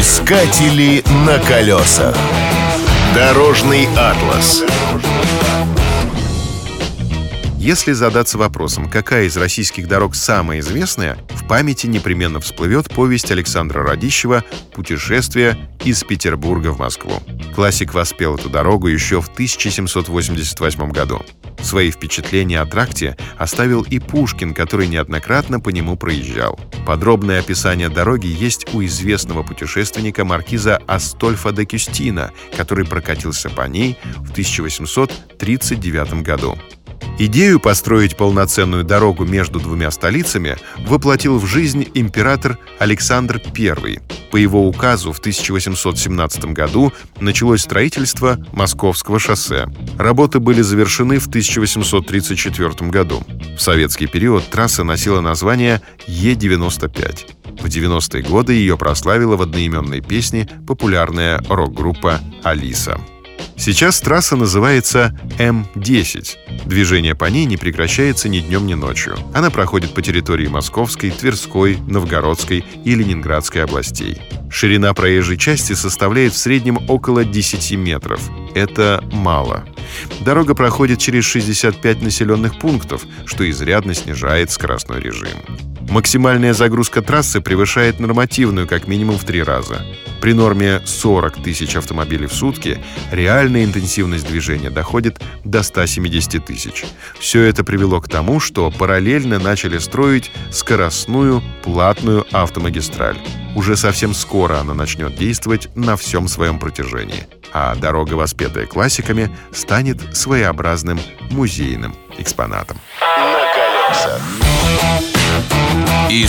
Искатели на колесах. Дорожный атлас. Если задаться вопросом, какая из российских дорог самая известная, в памяти непременно всплывет повесть Александра Радищева «Путешествие из Петербурга в Москву». Классик воспел эту дорогу еще в 1788 году. Свои впечатления о тракте оставил и Пушкин, который неоднократно по нему проезжал. Подробное описание дороги есть у известного путешественника маркиза Астольфа де Кюстина, который прокатился по ней в 1839 году. Идею построить полноценную дорогу между двумя столицами воплотил в жизнь император Александр I. По его указу в 1817 году началось строительство Московского шоссе. Работы были завершены в 1834 году. В советский период трасса носила название Е-95. В 90-е годы ее прославила в одноименной песне популярная рок-группа «Алиса». Сейчас трасса называется М-10. Движение по ней не прекращается ни днем, ни ночью. Она проходит по территории Московской, Тверской, Новгородской и Ленинградской областей. Ширина проезжей части составляет в среднем около 10 метров. Это мало. Дорога проходит через 65 населенных пунктов, что изрядно снижает скоростной режим. Максимальная загрузка трассы превышает нормативную как минимум в три раза. При норме 40 тысяч автомобилей в сутки реальная интенсивность движения доходит до 170 тысяч. Все это привело к тому, что параллельно начали строить скоростную платную автомагистраль. Уже совсем скоро она начнет действовать на всем своем протяжении, а дорога, воспетая классиками, станет своеобразным музейным экспонатом.